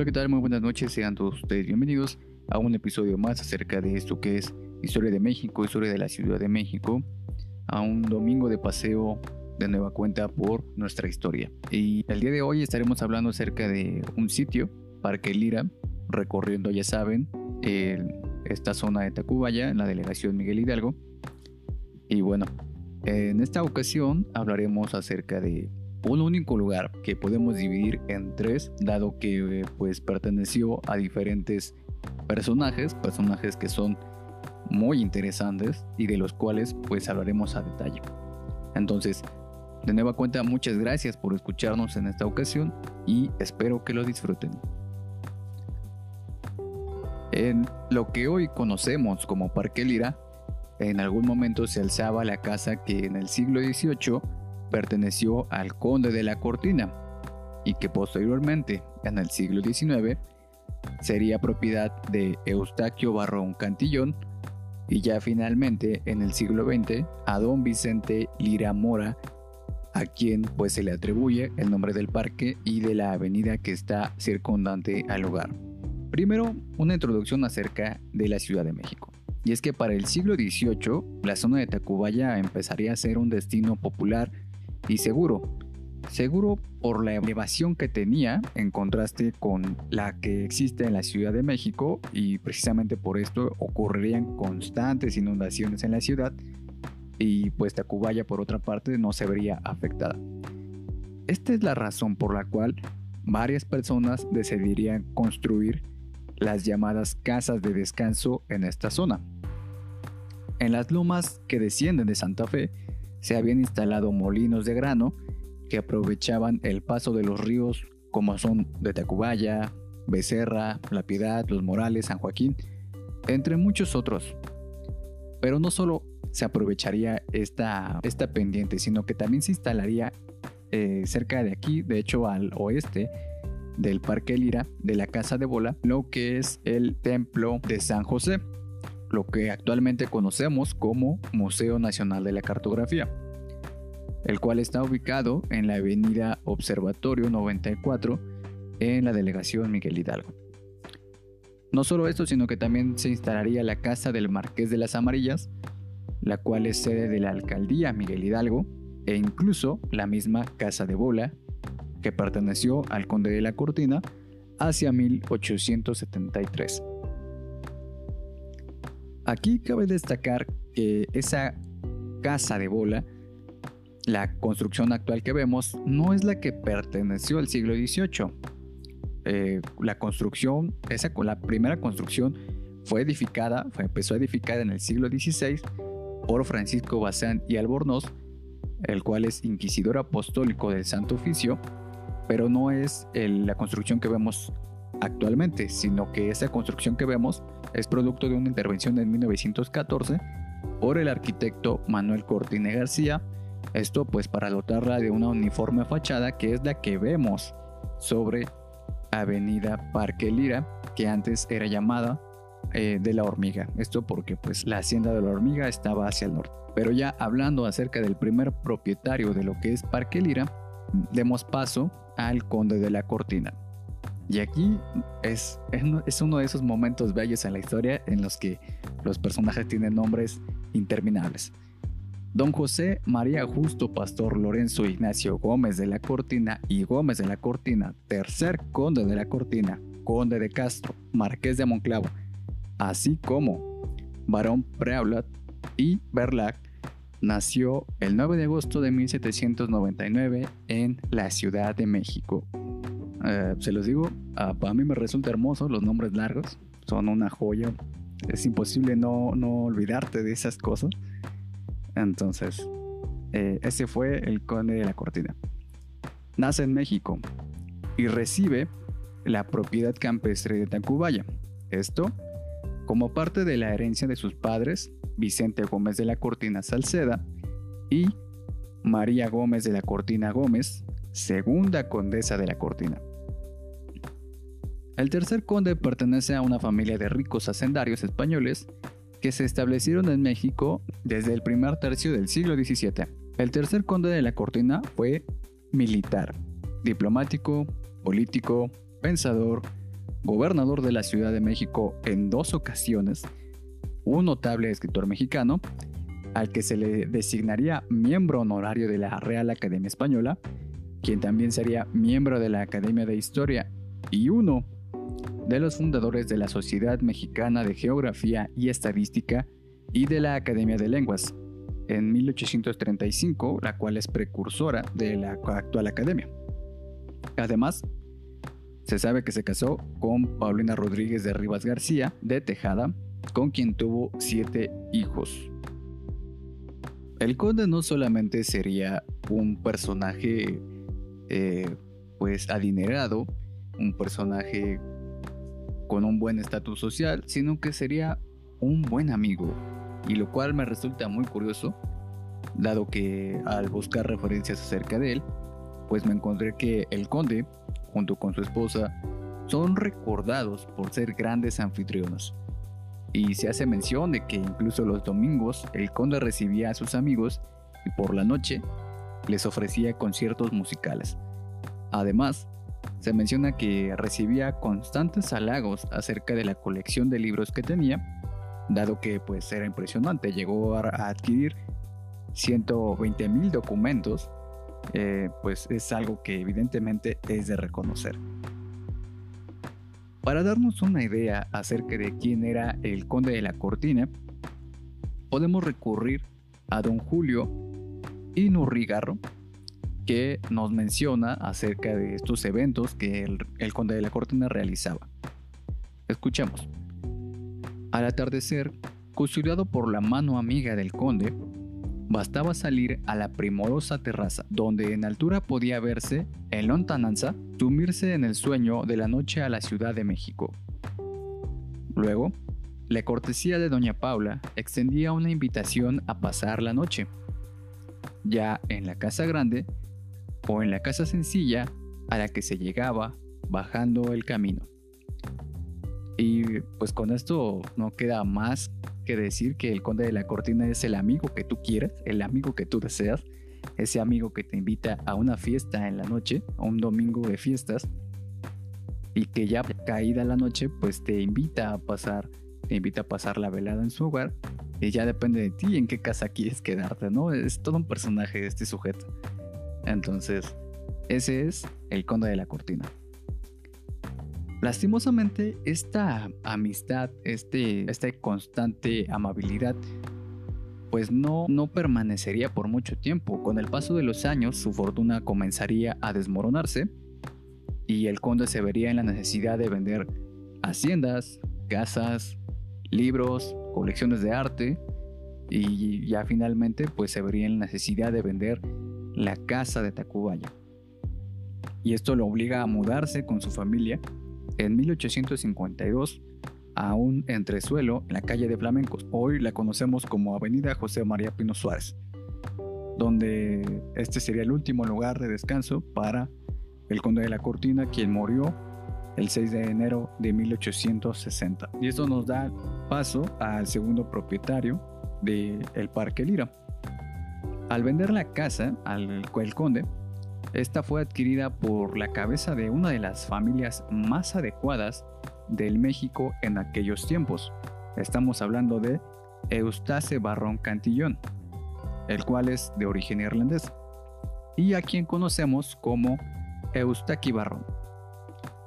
Hola, ¿qué tal? Muy buenas noches, sean todos ustedes bienvenidos a un episodio más acerca de esto que es Historia de México, Historia de la Ciudad de México, a un domingo de paseo de nueva cuenta por nuestra historia. Y el día de hoy estaremos hablando acerca de un sitio, Parque Lira, recorriendo, ya saben, esta zona de Tacubaya, la delegación Miguel Hidalgo. Y bueno, en esta ocasión hablaremos acerca de un único lugar que podemos dividir en tres, dado que pues perteneció a diferentes personajes, personajes que son muy interesantes y de los cuales pues hablaremos a detalle. Entonces, de nueva cuenta, muchas gracias por escucharnos en esta ocasión y espero que lo disfruten. En lo que hoy conocemos como Parque Lira, en algún momento se alzaba la casa que en el siglo XVIII perteneció al conde de la Cortina y que posteriormente, en el siglo XIX, sería propiedad de Eustaquio Barrón Cantillón y ya finalmente en el siglo XX a don Vicente Lira Mora, a quien pues se le atribuye el nombre del parque y de la avenida que está circundante al lugar. Primero, una introducción acerca de la Ciudad de México. Y es que para el siglo XVIII, la zona de Tacubaya empezaría a ser un destino popular y seguro. Seguro por la elevación que tenía en contraste con la que existe en la Ciudad de México y precisamente por esto ocurrirían constantes inundaciones en la ciudad y pues Tacubaya por otra parte no se vería afectada. Esta es la razón por la cual varias personas decidirían construir las llamadas casas de descanso en esta zona. En las lomas que descienden de Santa Fe se habían instalado molinos de grano que aprovechaban el paso de los ríos como son de Tacubaya, Becerra, La Piedad, Los Morales, San Joaquín, entre muchos otros. Pero no solo se aprovecharía esta, pendiente, sino que también se instalaría eh, cerca de aquí, de hecho al oeste del Parque Lira, de la Casa de Bola, lo que es el Templo de San José lo que actualmente conocemos como Museo Nacional de la Cartografía, el cual está ubicado en la avenida Observatorio 94 en la delegación Miguel Hidalgo. No solo esto, sino que también se instalaría la Casa del Marqués de las Amarillas, la cual es sede de la Alcaldía Miguel Hidalgo, e incluso la misma Casa de Bola, que perteneció al Conde de la Cortina hacia 1873. Aquí cabe destacar que esa casa de bola, la construcción actual que vemos, no es la que perteneció al siglo XVIII. Eh, la construcción, esa, la primera construcción fue edificada, fue, empezó a edificar en el siglo XVI por Francisco Bazán y Albornoz, el cual es inquisidor apostólico del Santo Oficio, pero no es la construcción que vemos actualmente, sino que esa construcción que vemos es producto de una intervención en 1914 por el arquitecto Manuel Cortine García, esto pues para dotarla de una uniforme fachada que es la que vemos sobre Avenida Parque Lira, que antes era llamada eh, de la hormiga. Esto porque pues la hacienda de la hormiga estaba hacia el norte. Pero ya hablando acerca del primer propietario de lo que es Parque Lira, demos paso al conde de la Cortina. Y aquí es, es uno de esos momentos bellos en la historia en los que los personajes tienen nombres interminables. Don José María Justo Pastor Lorenzo Ignacio Gómez de la Cortina y Gómez de la Cortina, tercer conde de la Cortina, conde de Castro, marqués de Monclavo, así como barón Preaulat y Berlac, nació el 9 de agosto de 1799 en la Ciudad de México. Eh, se los digo, a, mí me resulta hermoso los nombres largos, son una joya. Es imposible no, olvidarte de esas cosas. Entonces, eh, ese fue el conde de la cortina. Nace en México y recibe la propiedad campestre de Tacubaya. Esto como parte de la herencia de sus padres, Vicente Gómez de la Cortina Salceda y María Gómez de la Cortina Gómez, segunda condesa de la Cortina. El tercer conde pertenece a una familia de ricos hacendarios españoles que se establecieron en México desde el primer tercio del siglo XVII. El tercer conde de la Cortina fue militar, diplomático, político, pensador, gobernador de la Ciudad de México en dos ocasiones, un notable escritor mexicano, al que se le designaría miembro honorario de la Real Academia Española, quien también sería miembro de la Academia de Historia y uno de los fundadores de la Sociedad Mexicana de Geografía y Estadística y de la Academia de Lenguas, en 1835, la cual es precursora de la actual academia. Además, se sabe que se casó con Paulina Rodríguez de Rivas García de Tejada, con quien tuvo siete hijos. El conde no solamente sería un personaje eh, pues adinerado, un personaje con un buen estatus social, sino que sería un buen amigo, y lo cual me resulta muy curioso, dado que al buscar referencias acerca de él, pues me encontré que el conde, junto con su esposa, son recordados por ser grandes anfitriones. Y se hace mención de que incluso los domingos el conde recibía a sus amigos y por la noche les ofrecía conciertos musicales. Además, se menciona que recibía constantes halagos acerca de la colección de libros que tenía, dado que pues era impresionante, llegó a adquirir 120 mil documentos, eh, pues es algo que evidentemente es de reconocer. Para darnos una idea acerca de quién era el conde de la cortina, podemos recurrir a don Julio Inurrigarro, que nos menciona acerca de estos eventos que el, conde de la cortina realizaba. Escuchemos. Al atardecer, custodiado por la mano amiga del conde, bastaba salir a la primorosa terraza, donde en altura podía verse, en lontananza, sumirse en el sueño de la noche a la Ciudad de México. Luego, la cortesía de doña Paula extendía una invitación a pasar la noche. Ya en la casa grande, o en la casa sencilla a la que se llegaba bajando el camino. Y pues con esto no queda más que decir que el conde de la cortina es el amigo que tú quieres, el amigo que tú deseas, ese amigo que te invita a una fiesta en la noche, a un domingo de fiestas, y que ya caída la noche, pues te invita a pasar, te invita a pasar la velada en su hogar, y ya depende de ti en qué casa quieres quedarte, ¿no? Es todo un personaje este sujeto. Entonces, ese es el conde de la cortina. Lastimosamente, esta amistad, este, esta constante amabilidad, pues no, no permanecería por mucho tiempo. Con el paso de los años, su fortuna comenzaría a desmoronarse y el conde se vería en la necesidad de vender haciendas, casas, libros, colecciones de arte y ya finalmente pues se vería en la necesidad de vender la casa de Tacubaya. Y esto lo obliga a mudarse con su familia en 1852 a un entresuelo en la calle de Flamencos. Hoy la conocemos como Avenida José María Pino Suárez, donde este sería el último lugar de descanso para el conde de la Cortina, quien murió el 6 de enero de 1860. Y esto nos da paso al segundo propietario del el Parque Lira, al vender la casa al el conde, esta fue adquirida por la cabeza de una de las familias más adecuadas del México en aquellos tiempos. Estamos hablando de Eustace Barrón Cantillón, el cual es de origen irlandés, y a quien conocemos como Eustaquio Barrón.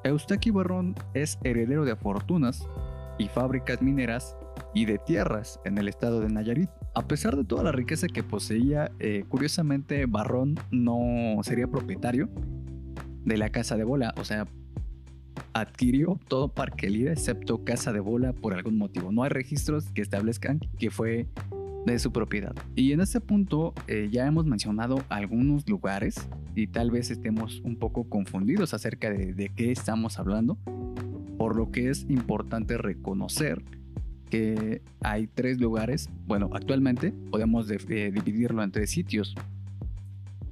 Eustaquio Barrón es heredero de fortunas y fábricas mineras y de tierras en el estado de Nayarit. A pesar de toda la riqueza que poseía, eh, curiosamente Barrón no sería propietario de la casa de bola, o sea, adquirió todo Parque Lira excepto casa de bola por algún motivo. No hay registros que establezcan que fue de su propiedad. Y en este punto eh, ya hemos mencionado algunos lugares y tal vez estemos un poco confundidos acerca de, de qué estamos hablando, por lo que es importante reconocer hay tres lugares. Bueno, actualmente podemos eh, dividirlo en tres sitios.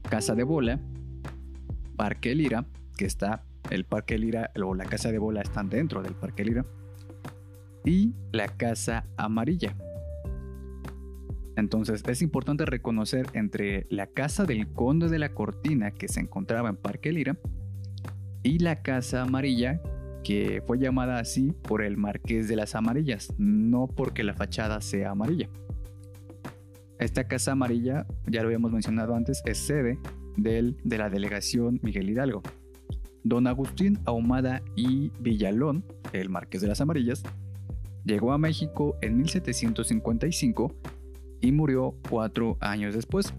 Casa de Bola, Parque Lira, que está el Parque Lira o la Casa de Bola están dentro del Parque Lira, y la Casa Amarilla. Entonces es importante reconocer entre la casa del conde de la Cortina que se encontraba en Parque Lira y la casa amarilla que fue llamada así por el Marqués de las Amarillas, no porque la fachada sea amarilla. Esta casa amarilla, ya lo habíamos mencionado antes, es sede del, de la delegación Miguel Hidalgo. Don Agustín Ahumada y Villalón, el Marqués de las Amarillas, llegó a México en 1755 y murió cuatro años después.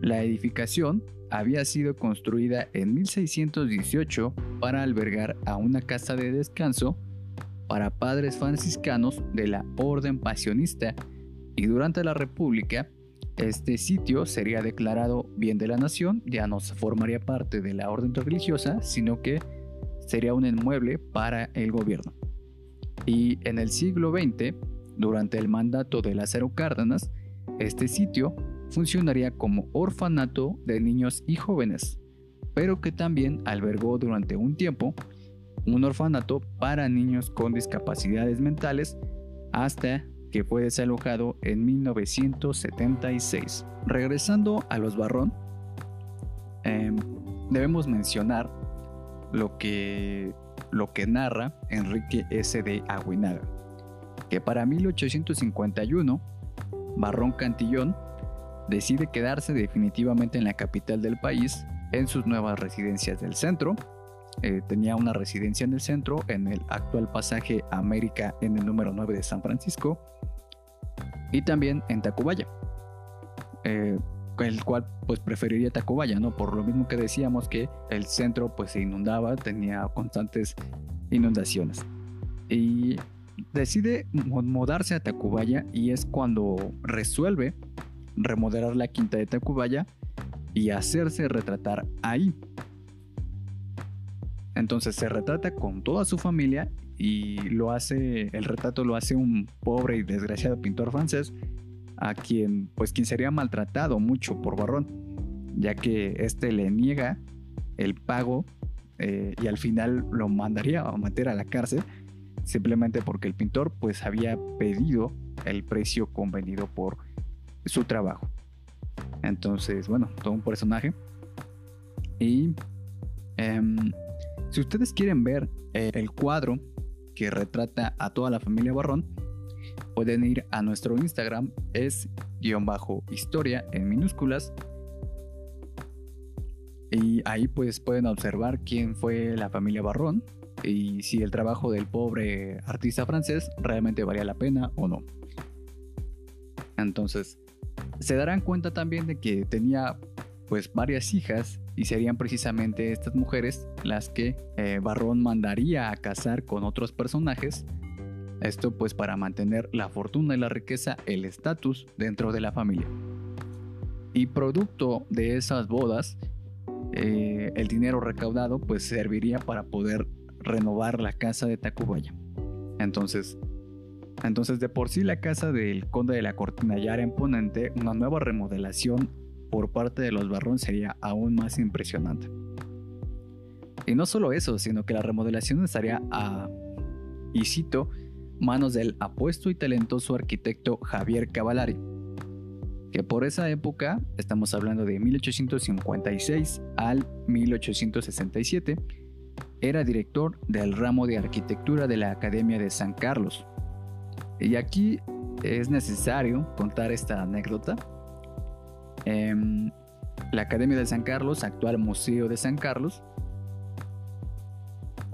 La edificación había sido construida en 1618 para albergar a una casa de descanso para padres franciscanos de la Orden Pasionista y durante la República este sitio sería declarado bien de la nación, ya no formaría parte de la orden religiosa, sino que sería un inmueble para el gobierno. Y en el siglo XX, durante el mandato de Lázaro Cárdenas, este sitio funcionaría como orfanato de niños y jóvenes, pero que también albergó durante un tiempo un orfanato para niños con discapacidades mentales hasta que fue desalojado en 1976. Regresando a los Barrón, em, debemos mencionar lo que, lo que narra Enrique S. de Aguinaga, que para 1851, Barrón Cantillón decide quedarse definitivamente en la capital del país, en sus nuevas residencias del centro. Eh, tenía una residencia en el centro, en el actual pasaje América en el número 9 de San Francisco, y también en Tacubaya, eh, el cual pues preferiría Tacubaya, ¿no? Por lo mismo que decíamos que el centro pues se inundaba, tenía constantes inundaciones. Y decide mudarse a Tacubaya y es cuando resuelve remodelar la quinta de Tacubaya y hacerse retratar ahí. Entonces se retrata con toda su familia y lo hace, el retrato lo hace un pobre y desgraciado pintor francés a quien, pues quien sería maltratado mucho por Barrón, ya que este le niega el pago eh, y al final lo mandaría a meter a la cárcel simplemente porque el pintor pues había pedido el precio convenido por su trabajo. Entonces, bueno, todo un personaje. Y em, si ustedes quieren ver eh, el cuadro que retrata a toda la familia Barrón, pueden ir a nuestro Instagram, es guion bajo historia en minúsculas. Y ahí pues pueden observar quién fue la familia Barrón y si el trabajo del pobre artista francés realmente valía la pena o no. Entonces, se darán cuenta también de que tenía pues varias hijas y serían precisamente estas mujeres las que eh, Barrón mandaría a casar con otros personajes. Esto pues para mantener la fortuna y la riqueza, el estatus dentro de la familia. Y producto de esas bodas, eh, el dinero recaudado pues serviría para poder renovar la casa de Tacubaya. Entonces, entonces de por sí la casa del conde de la Cortina ya era imponente, una nueva remodelación por parte de los Barrón sería aún más impresionante. Y no solo eso, sino que la remodelación estaría a, y manos del apuesto y talentoso arquitecto Javier Cavallari, que por esa época, estamos hablando de 1856 al 1867, era director del ramo de arquitectura de la Academia de San Carlos. Y aquí es necesario contar esta anécdota Em, la Academia de San Carlos, actual Museo de San Carlos,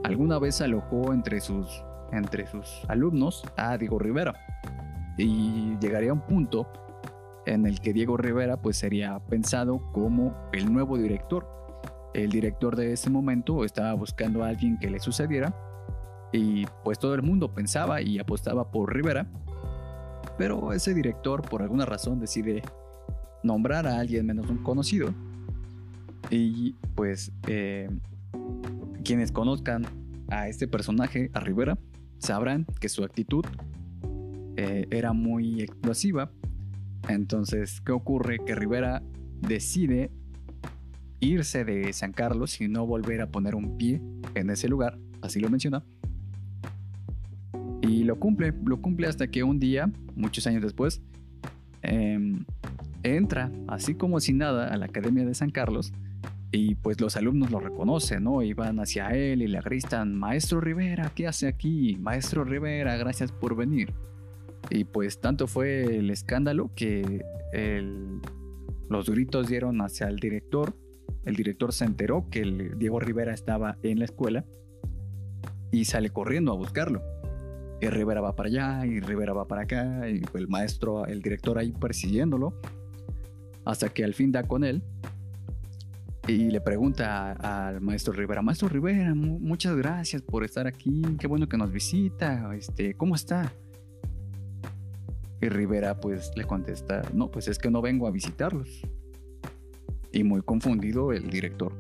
alguna vez alojó entre sus, entre sus alumnos a Diego Rivera. Y llegaría un punto en el que Diego Rivera pues sería pensado como el nuevo director. El director de ese momento estaba buscando a alguien que le sucediera y pues todo el mundo pensaba y apostaba por Rivera, pero ese director por alguna razón decide nombrar a alguien menos un conocido. Y pues eh, quienes conozcan a este personaje, a Rivera, sabrán que su actitud eh, era muy explosiva. Entonces, ¿qué ocurre? Que Rivera decide irse de San Carlos y no volver a poner un pie en ese lugar, así lo menciona. Lo cumple, lo cumple hasta que un día, muchos años después, eh, entra, así como si nada, a la Academia de San Carlos y pues los alumnos lo reconocen, ¿no? Y van hacia él y le gritan, Maestro Rivera, ¿qué hace aquí? Maestro Rivera, gracias por venir. Y pues tanto fue el escándalo que los gritos dieron hacia el director. El director se enteró que el Diego Rivera estaba en la escuela y sale corriendo a buscarlo. Y Rivera va para allá y Rivera va para acá y el maestro, el director ahí persiguiéndolo hasta que al fin da con él y le pregunta al maestro Rivera, maestro Rivera, muchas gracias por estar aquí, qué bueno que nos visita, este, ¿cómo está? Y Rivera pues le contesta, no, pues es que no vengo a visitarlos. Y muy confundido el director.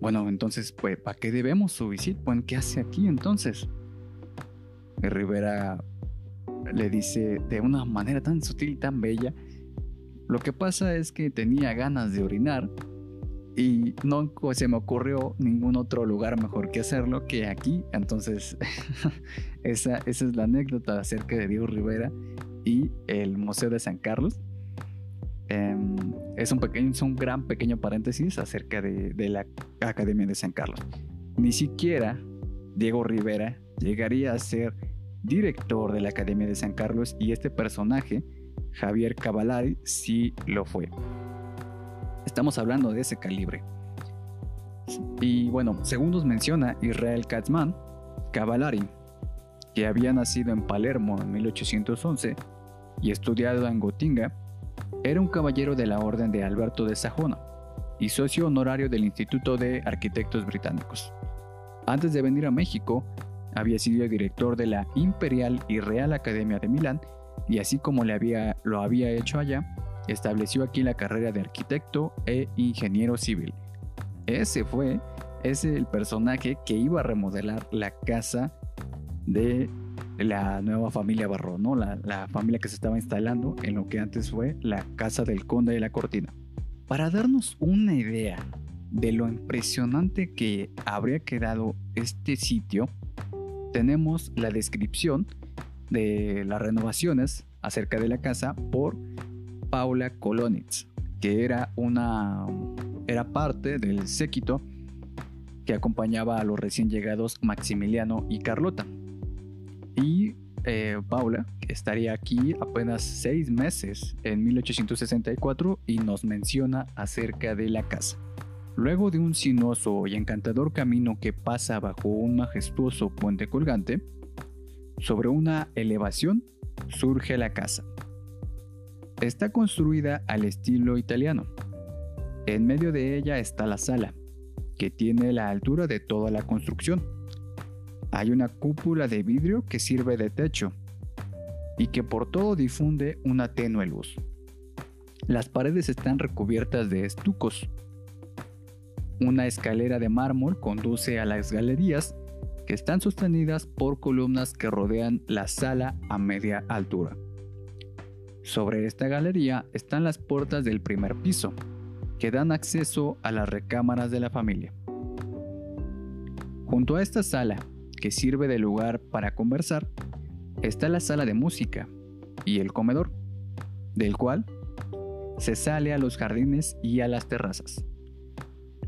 Bueno, entonces, pues, ¿para qué debemos su visita? ¿qué hace aquí entonces? Y Rivera le dice de una manera tan sutil, tan bella, lo que pasa es que tenía ganas de orinar y no se me ocurrió ningún otro lugar mejor que hacerlo que aquí. Entonces, esa, esa es la anécdota acerca de Diego Rivera y el Museo de San Carlos. Em, es, un pequeño, es un gran pequeño paréntesis acerca de, de la Academia de San Carlos. Ni siquiera Diego Rivera llegaría a ser director de la Academia de San Carlos y este personaje Javier Cavallari sí lo fue. Estamos hablando de ese calibre. Y bueno, según nos menciona Israel Katzman, Cavallari, que había nacido en Palermo en 1811 y estudiado en Gotinga, era un caballero de la Orden de Alberto de Sajona y socio honorario del Instituto de Arquitectos Británicos. Antes de venir a México, había sido director de la Imperial y Real Academia de Milán y así como le había, lo había hecho allá, estableció aquí la carrera de arquitecto e ingeniero civil. Ese fue ese el personaje que iba a remodelar la casa de la nueva familia Barro, ¿no? La, la, familia que se estaba instalando en lo que antes fue la casa del conde de la cortina. Para darnos una idea de lo impresionante que habría quedado este sitio, tenemos la descripción de las renovaciones acerca de la casa por Paula Kolonitz, que era una era parte del séquito que acompañaba a los recién llegados Maximiliano y Carlota. Y eh, Paula estaría aquí apenas seis meses en 1864 y nos menciona acerca de la casa. Luego de un sinuoso y encantador camino que pasa bajo un majestuoso puente colgante, sobre una elevación surge la casa. Está construida al estilo italiano. En medio de ella está la sala, que tiene la altura de toda la construcción. Hay una cúpula de vidrio que sirve de techo y que por todo difunde una tenue luz. Las paredes están recubiertas de estucos. Una escalera de mármol conduce a las galerías que están sostenidas por columnas que rodean la sala a media altura. Sobre esta galería están las puertas del primer piso, que dan acceso a las recámaras de la familia. Junto a esta sala, que sirve de lugar para conversar, está la sala de música y el comedor, del cual se sale a los jardines y a las terrazas.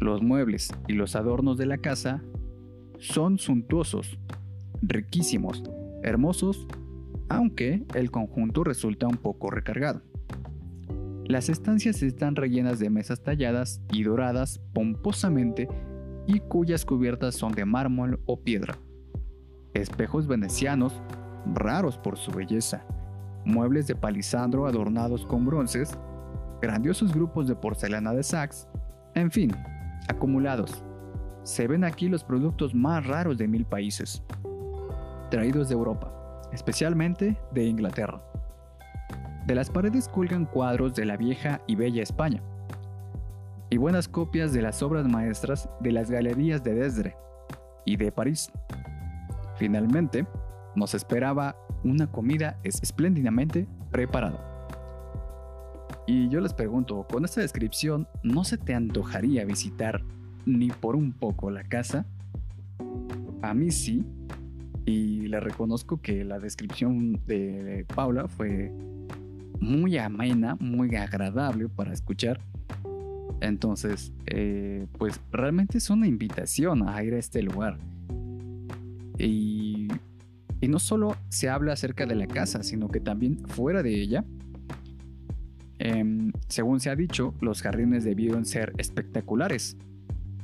Los muebles y los adornos de la casa son suntuosos, riquísimos, hermosos, aunque el conjunto resulta un poco recargado. Las estancias están rellenas de mesas talladas y doradas pomposamente y cuyas cubiertas son de mármol o piedra. Espejos venecianos, raros por su belleza, muebles de palisandro adornados con bronces, grandiosos grupos de porcelana de Saks, en fin, acumulados, se ven aquí los productos más raros de mil países, traídos de Europa, especialmente de Inglaterra. De las paredes cuelgan cuadros de la vieja y bella España, y buenas copias de las obras maestras de las galerías de Desdre y de París. Finalmente, nos esperaba una comida espléndidamente preparada. Y yo les pregunto, con esta descripción, ¿no se te antojaría visitar ni por un poco la casa. A mí sí. Y le reconozco que la descripción de Paula fue muy amena, muy agradable para escuchar. Entonces, eh, pues realmente es una invitación a ir a este lugar. Y, y no solo se habla acerca de la casa, sino que también fuera de ella Em, según se ha dicho, los jardines debieron ser espectaculares.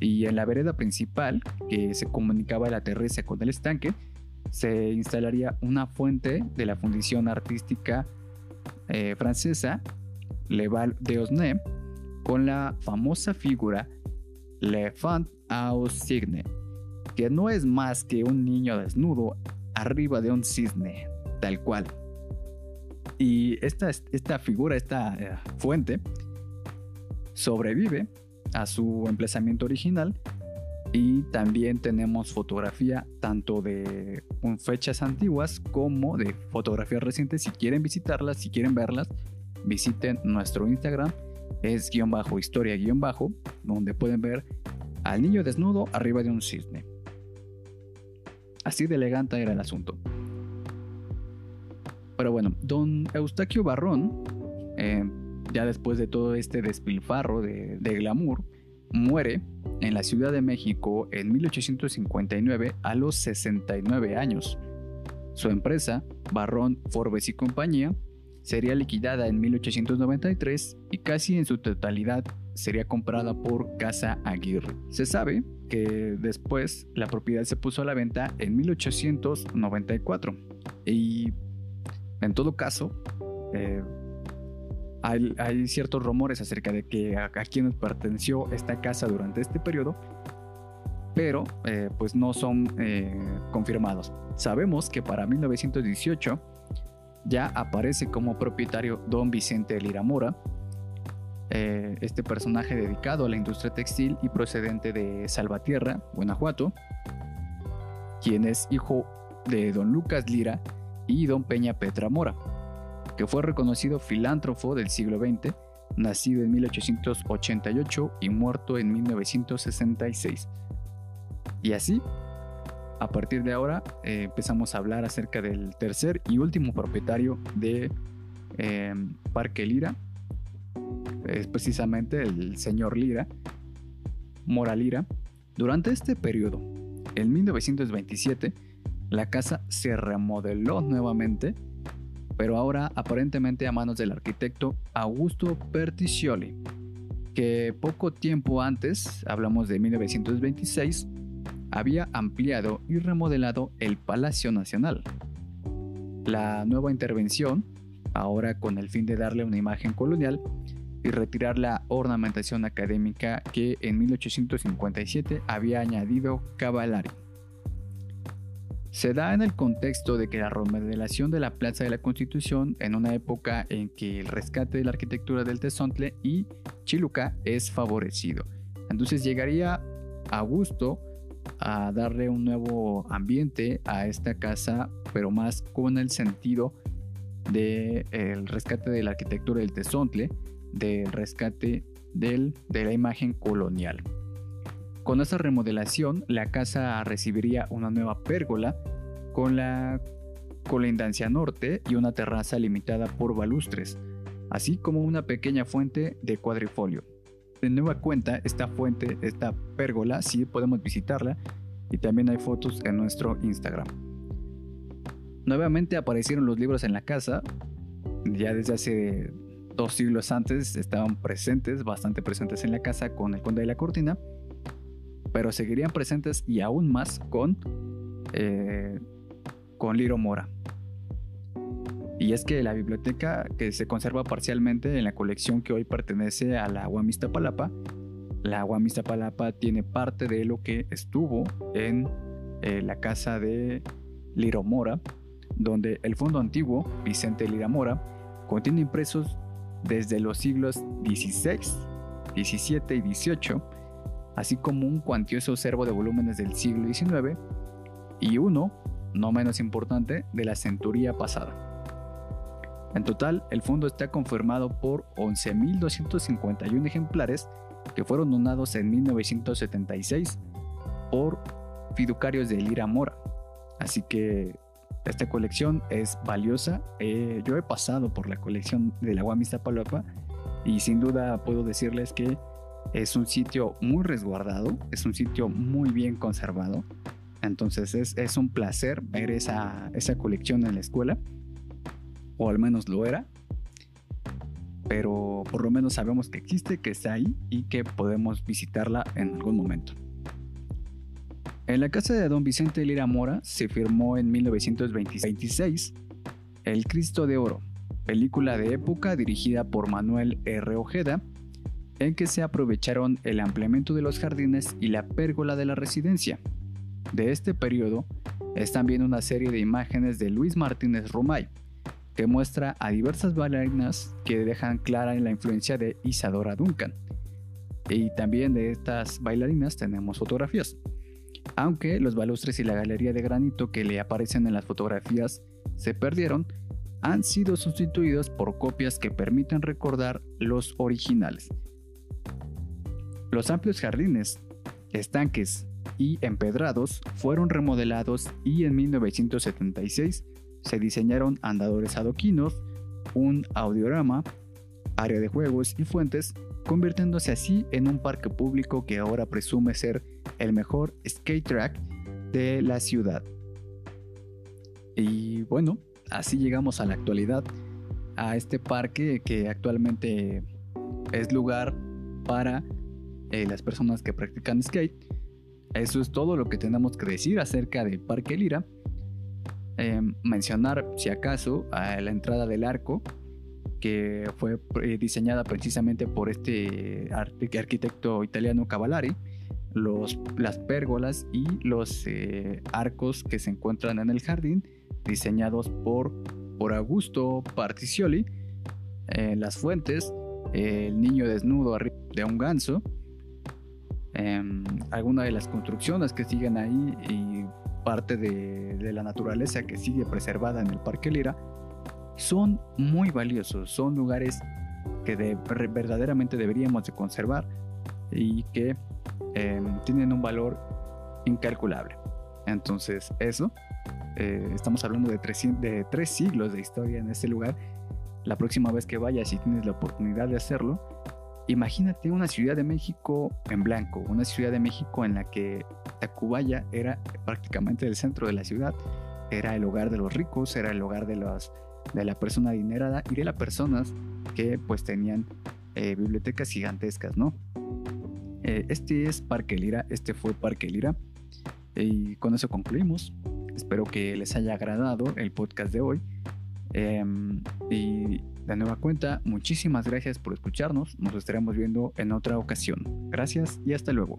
Y en la vereda principal, que se comunicaba la terraza con el estanque, se instalaría una fuente de la fundición artística eh, francesa Leval de Osnay con la famosa figura Le Fant au Cygne, que no es más que un niño desnudo arriba de un cisne, tal cual. Y esta, esta figura, esta eh, fuente, sobrevive a su emplazamiento original y también tenemos fotografía tanto de fechas antiguas como de fotografías recientes. Si quieren visitarlas, si quieren verlas, visiten nuestro Instagram, es guion bajo historia guion bajo, donde pueden ver al niño desnudo arriba de un cisne. Así de elegante era el asunto. Pero bueno, don Eustaquio Barrón, eh, ya después de todo este despilfarro de, glamour, muere en la Ciudad de México en 1859 a los 69 años. Su empresa, Barrón, Forbes y compañía, sería liquidada en 1893 y casi en su totalidad sería comprada por Casa Aguirre. Se sabe que después la propiedad se puso a la venta en 1894 y en todo caso, eh, hay, ciertos rumores acerca de que a, quienes perteneció esta casa durante este periodo, pero eh, pues no son eh, confirmados. Sabemos que para 1918 ya aparece como propietario don Vicente Lira Mora, este personaje dedicado a la industria textil y procedente de Salvatierra, Guanajuato, quien es hijo de don Lucas Lira, y don Peña Petra Mora, que fue reconocido filántropo del siglo XX, nacido en 1888 y muerto en 1966. Y así, a partir de ahora, eh, empezamos a hablar acerca del tercer y último propietario de em, Parque Lira, es precisamente el señor Lira, Mora Lira. Durante este periodo, en 1927, la casa se remodeló nuevamente, pero ahora aparentemente a manos del arquitecto Augusto Perticioli, que poco tiempo antes, hablamos de 1926, había ampliado y remodelado el Palacio Nacional. La nueva intervención, ahora con el fin de darle una imagen colonial y retirar la ornamentación académica que en 1857 había añadido Cavallari se da en el contexto de que la remodelación de la Plaza de la Constitución en una época en que el rescate de la arquitectura del Tezontle y Chiluca es favorecido. Entonces llegaría a gusto a darle un nuevo ambiente a esta casa, pero más con el sentido del el rescate de la arquitectura del Tezontle, del rescate de la imagen colonial. Con esta remodelación, la casa recibiría una nueva pérgola con la colindancia norte y una terraza limitada por balustres, así como una pequeña fuente de cuadrifolio. De nueva cuenta, esta fuente, esta pérgola, sí podemos visitarla y también hay fotos en nuestro Instagram. Nuevamente aparecieron los libros en la casa, ya desde hace dos siglos antes estaban presentes, bastante presentes en la casa con el Conde de la Cortina pero seguirían presentes y aún más con, eh, con Liro Mora. Y es que la biblioteca que se conserva parcialmente en la colección que hoy pertenece a la Guamista Palapa, la Guamista Palapa tiene parte de lo que estuvo en eh, la casa de Liro Mora, donde el fondo antiguo, Vicente Lira Mora, contiene impresos desde los siglos XVI, XVII y XVIII así como un cuantioso acervo de volúmenes del siglo XIX y uno, no menos importante, de la centuria pasada. En total, el fondo está conformado por 11.251 ejemplares que fueron donados en 1976 por fiduciarios de Lira Mora. Así que Esta colección es valiosa. Eh, yo he pasado por la colección de la UAM Iztapalapa y sin duda puedo decirles que es un sitio muy resguardado, es un sitio muy bien conservado. Entonces es, un placer ver esa, esa colección en la escuela, o al menos lo era. Pero por lo menos sabemos que existe, que está ahí y que podemos visitarla en algún momento. En la casa de don Vicente Lira Mora se firmó en 1926 El Cristo de Oro, película de época dirigida por Manuel R. Ojeda, en que se aprovecharon el ampliamiento de los jardines y la pérgola de la residencia. De este periodo es también una serie de imágenes de Luis Martínez Romay, que muestra a diversas bailarinas que dejan clara la influencia de Isadora Duncan. Y también de estas bailarinas tenemos fotografías. Aunque los balustres y la galería de granito que le aparecen en las fotografías se perdieron, han sido sustituidos por copias que permiten recordar los originales. Los amplios jardines, estanques y empedrados fueron remodelados y en 1976 se diseñaron andadores adoquinos, un audiorama, área de juegos y fuentes, convirtiéndose así en un parque público que ahora presume ser el mejor skate track de la ciudad. Y bueno, así llegamos a la actualidad, a este parque que actualmente es lugar para eh, las personas que practican skate. Eso es todo lo que tenemos que decir acerca del Parque Lira. Em, mencionar, si acaso, a la entrada del arco, que fue eh, diseñada precisamente por este arquitecto italiano Cavallari, los, las pérgolas y los eh, arcos que se encuentran en el jardín, diseñados por, por Augusto Particioli, las fuentes, el niño desnudo arriba de un ganso, Em, algunas de las construcciones que siguen ahí y parte de, la naturaleza que sigue preservada en el Parque Lira son muy valiosos, son lugares que verdaderamente deberíamos de conservar y que em, tienen un valor incalculable. Entonces eso, eh, estamos hablando de tres, de tres siglos de historia en este lugar. La próxima vez que vayas, si tienes la oportunidad de hacerlo, Imagínate una Ciudad de México en blanco, una Ciudad de México en la que Tacubaya era prácticamente el centro de la ciudad, era el hogar de los ricos, era el hogar de, los, de la persona adinerada y de las personas que pues tenían eh, bibliotecas gigantescas, ¿no? Eh, este es Parque Lira, este fue Parque Lira y con eso concluimos. Espero que les haya agradado el podcast de hoy. Em, y de nueva cuenta, muchísimas gracias por escucharnos. Nos estaremos viendo en otra ocasión. Gracias y hasta luego.